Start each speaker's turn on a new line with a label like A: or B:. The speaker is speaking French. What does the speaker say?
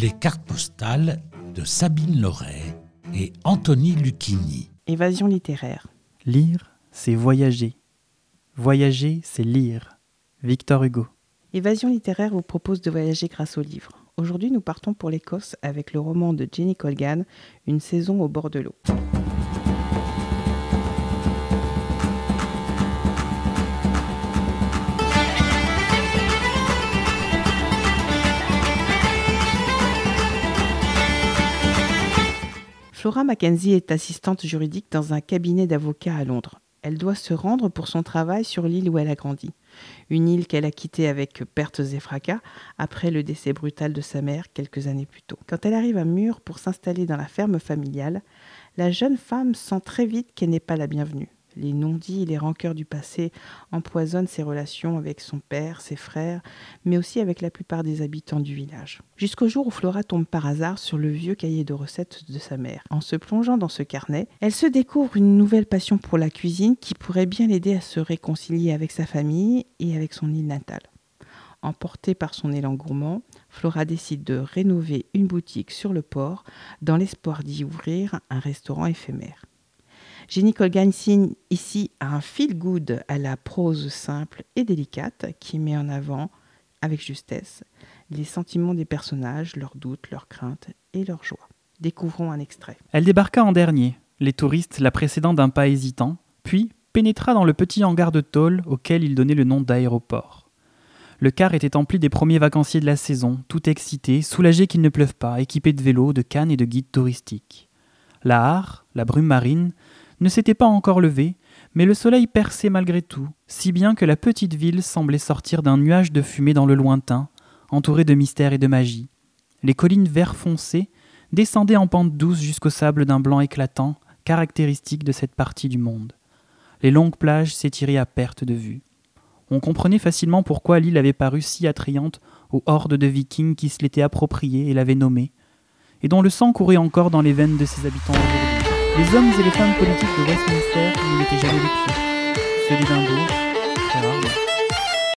A: les cartes postales de Sabine Loret et Anthony Lucchini.
B: Évasion littéraire.
C: Lire, c'est voyager. Voyager, c'est lire. Victor Hugo.
B: Évasion littéraire vous propose de voyager grâce au livre. Aujourd'hui, nous partons pour l'Écosse avec le roman de Jenny Colgan, Une saison au bord de l'eau. Flora Mackenzie est assistante juridique dans un cabinet d'avocats à Londres. Elle doit se rendre pour son travail sur l'île où elle a grandi. Une île qu'elle a quittée avec pertes et fracas après le décès brutal de sa mère quelques années plus tôt. Quand elle arrive à Mur pour s'installer dans la ferme familiale, la jeune femme sent très vite qu'elle n'est pas la bienvenue. Les non-dits et les rancœurs du passé empoisonnent ses relations avec son père, ses frères, mais aussi avec la plupart des habitants du village. Jusqu'au jour où Flora tombe par hasard sur le vieux cahier de recettes de sa mère. En se plongeant dans ce carnet, elle se découvre une nouvelle passion pour la cuisine qui pourrait bien l'aider à se réconcilier avec sa famille et avec son île natale. Emportée par son élan gourmand, Flora décide de rénover une boutique sur le port dans l'espoir d'y ouvrir un restaurant éphémère. Jenny Colgan signe ici un feel good à la prose simple et délicate qui met en avant, avec justesse, les sentiments des personnages, leurs doutes, leurs craintes et leurs joies. Découvrons un extrait.
C: Elle débarqua en dernier, les touristes la précédant d'un pas hésitant, puis pénétra dans le petit hangar de tôle auquel il donnait le nom d'aéroport. Le car était empli des premiers vacanciers de la saison, tout excités, soulagés qu'il ne pleuve pas, équipés de vélos, de cannes et de guides touristiques. La hare, la brume marine, ne s'était pas encore levé, mais le soleil perçait malgré tout, si bien que la petite ville semblait sortir d'un nuage de fumée dans le lointain, entourée de mystère et de magie. Les collines vert foncé descendaient en pente douce jusqu'au sable d'un blanc éclatant, caractéristique de cette partie du monde. Les longues plages s'étiraient à perte de vue. On comprenait facilement pourquoi l'île avait paru si attrayante aux hordes de vikings qui se l'étaient appropriée et l'avaient nommée, et dont le sang courait encore dans les veines de ses habitants les hommes et les femmes politiques de Westminster